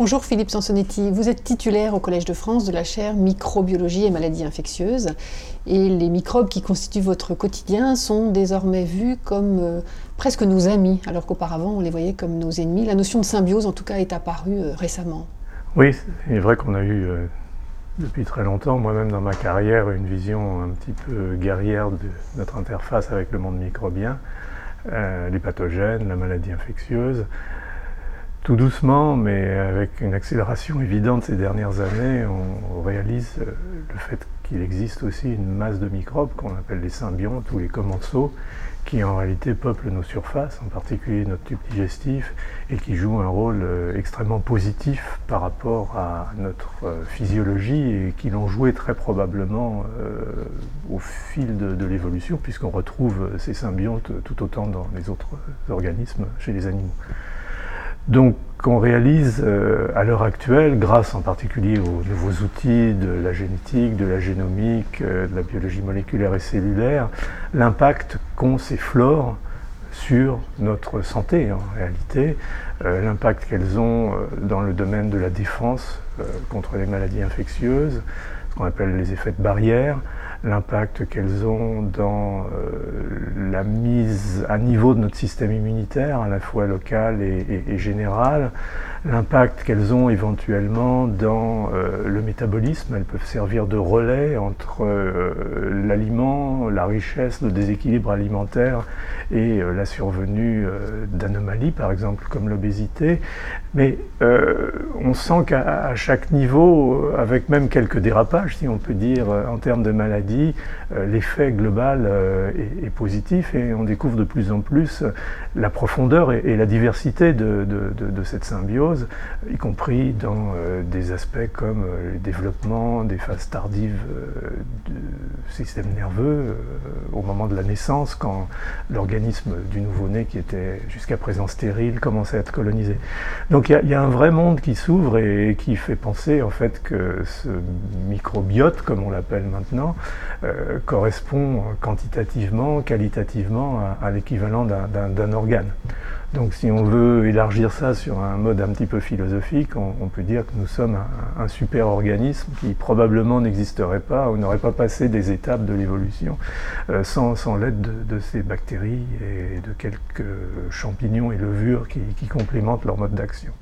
Bonjour Philippe Sansonetti, vous êtes titulaire au Collège de France de la chaire microbiologie et maladies infectieuses et les microbes qui constituent votre quotidien sont désormais vus comme euh, presque nos amis alors qu'auparavant on les voyait comme nos ennemis. La notion de symbiose en tout cas est apparue euh, récemment. Oui, il est vrai qu'on a eu euh, depuis très longtemps, moi-même dans ma carrière, une vision un petit peu guerrière de notre interface avec le monde microbien, les pathogènes, la maladie infectieuse tout doucement, mais avec une accélération évidente ces dernières années, on, réalise euh, le fait qu'il existe aussi une masse de microbes qu'on appelle les symbiontes ou les commensaux, qui en réalité peuplent nos surfaces, en particulier notre tube digestif, et qui jouent un rôle euh, extrêmement positif par rapport à notre euh, physiologie et qui l'ont joué très probablement au fil de, de l'évolution, puisqu'on retrouve ces symbiontes tout autant dans les autres organismes chez les animaux. Donc on réalise euh, à l'heure actuelle, grâce en particulier aux nouveaux outils de la génétique, de la génomique, euh, de la biologie moléculaire et cellulaire, l'impact qu'ont ces flores sur notre santé en réalité, euh, l'impact qu'elles ont dans le domaine de la défense contre les maladies infectieuses, ce qu'on appelle les effets de barrière, l'impact qu'elles ont dans la mise à niveau de notre système immunitaire, à la fois local et, général, l'impact qu'elles ont éventuellement dans euh, le métabolisme. Elles peuvent servir de relais entre euh, l'aliment, la richesse, le déséquilibre alimentaire et la survenue d'anomalies, par exemple comme l'obésité. Mais on sent qu'à chaque niveau, avec même quelques dérapages, si on peut dire, en termes de maladies, euh, l'effet global euh, est, positif et on découvre de plus en plus la profondeur et, la diversité de, cette symbiose, y compris dans euh, des aspects comme le développement des phases tardives du système nerveux au moment de la naissance, quand l'organisme du nouveau-né qui était jusqu'à présent stérile commençait à être colonisé. Donc il y, a un vrai monde qui s'ouvre et, et qui fait penser en fait que ce microbiote, comme on l'appelle maintenant, euh, correspond quantitativement, qualitativement à, l'équivalent d'un organe. Donc si on veut élargir ça sur un mode un petit peu philosophique, on, peut dire que nous sommes un, super organisme qui probablement n'existerait pas ou n'aurait pas passé des étapes de l'évolution euh, sans, l'aide de, ces bactéries et de quelques champignons et levures qui complémentent leur mode d'action.